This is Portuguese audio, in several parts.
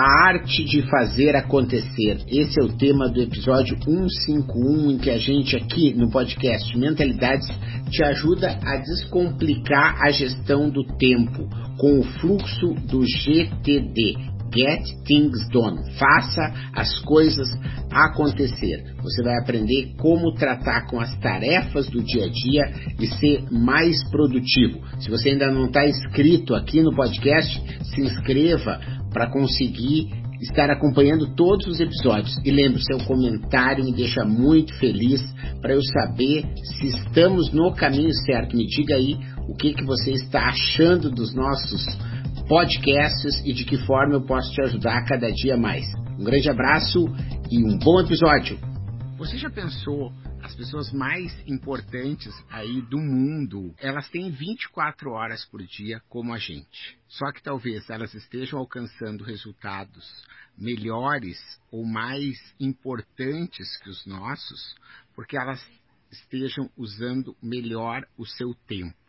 A arte de fazer acontecer. Esse é o tema do episódio 151, em que a gente aqui no podcast Mentalidades te ajuda a descomplicar a gestão do tempo com o fluxo do GTD. Get Things Done. Faça as coisas acontecer. Você vai aprender como tratar com as tarefas do dia a dia e ser mais produtivo. Se você ainda não está inscrito aqui no podcast, se inscreva para conseguir estar acompanhando todos os episódios. E lembre, seu comentário me deixa muito feliz para eu saber se estamos no caminho certo. Me diga aí o que, que você está achando dos nossos podcasts e de que forma eu posso te ajudar cada dia mais. Um grande abraço e um bom episódio. Você já pensou as pessoas mais importantes aí do mundo, elas têm 24 horas por dia como a gente. Só que talvez elas estejam alcançando resultados melhores ou mais importantes que os nossos, porque elas estejam usando melhor o seu tempo.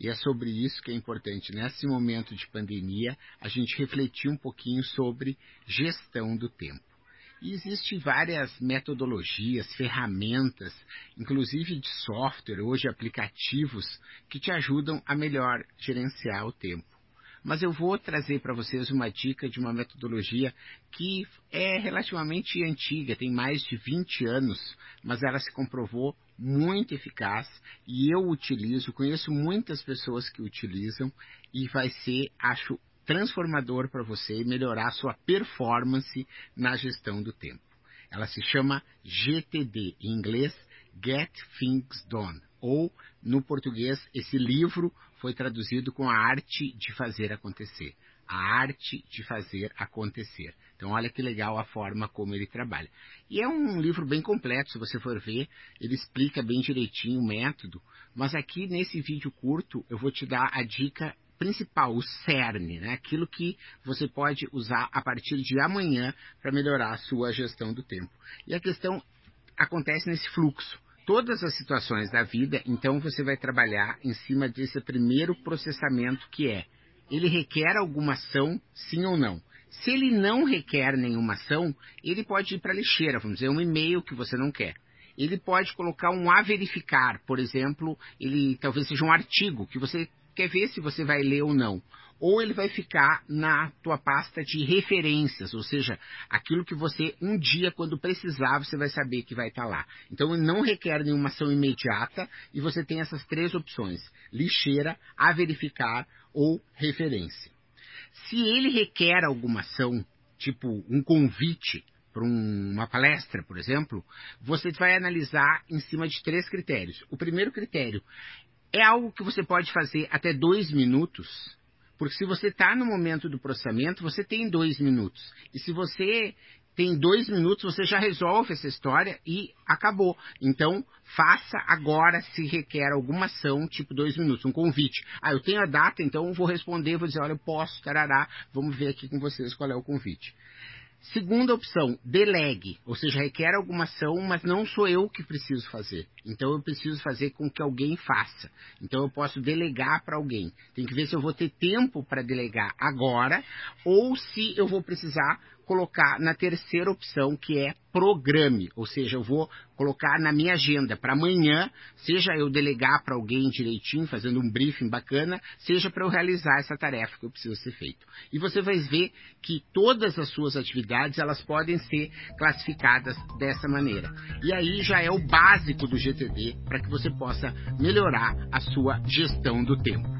E é sobre isso que é importante, nesse momento de pandemia, a gente refletir um pouquinho sobre gestão do tempo. E existem várias metodologias, ferramentas, inclusive de software, hoje aplicativos, que te ajudam a melhor gerenciar o tempo. Mas eu vou trazer para vocês uma dica de uma metodologia que é relativamente antiga, tem mais de 20 anos, mas ela se comprovou muito eficaz e eu utilizo, conheço muitas pessoas que utilizam e vai ser, acho, transformador para você melhorar a sua performance na gestão do tempo. Ela se chama GTD, em inglês Get Things Done, ou no português esse livro foi traduzido com a arte de fazer acontecer. A arte de fazer acontecer. Então, olha que legal a forma como ele trabalha. E é um livro bem completo, se você for ver, ele explica bem direitinho o método. Mas aqui nesse vídeo curto, eu vou te dar a dica principal, o cerne, né? aquilo que você pode usar a partir de amanhã para melhorar a sua gestão do tempo. E a questão acontece nesse fluxo. Todas as situações da vida, então você vai trabalhar em cima desse primeiro processamento que é ele requer alguma ação, sim ou não. Se ele não requer nenhuma ação, ele pode ir para a lixeira, vamos dizer, um e-mail que você não quer. Ele pode colocar um a verificar, por exemplo, ele talvez seja um artigo que você quer ver se você vai ler ou não. Ou ele vai ficar na tua pasta de referências, ou seja, aquilo que você um dia, quando precisar, você vai saber que vai estar lá. Então não requer nenhuma ação imediata e você tem essas três opções: lixeira, a verificar ou referência. Se ele requer alguma ação, tipo um convite para um, uma palestra, por exemplo, você vai analisar em cima de três critérios. O primeiro critério é algo que você pode fazer até dois minutos, porque se você está no momento do processamento, você tem dois minutos. E se você tem dois minutos, você já resolve essa história e acabou. Então, faça agora se requer alguma ação, tipo dois minutos, um convite. Ah, eu tenho a data, então vou responder, vou dizer, olha, eu posso, tarará, vamos ver aqui com vocês qual é o convite. Segunda opção, delegue, ou seja, requer alguma ação, mas não sou eu que preciso fazer. Então eu preciso fazer com que alguém faça. Então eu posso delegar para alguém. Tem que ver se eu vou ter tempo para delegar agora ou se eu vou precisar colocar na terceira opção, que é programe, ou seja, eu vou colocar na minha agenda para amanhã, seja eu delegar para alguém direitinho, fazendo um briefing bacana, seja para eu realizar essa tarefa que eu preciso ser feito. E você vai ver que todas as suas atividades, elas podem ser classificadas dessa maneira. E aí já é o básico do GTD para que você possa melhorar a sua gestão do tempo.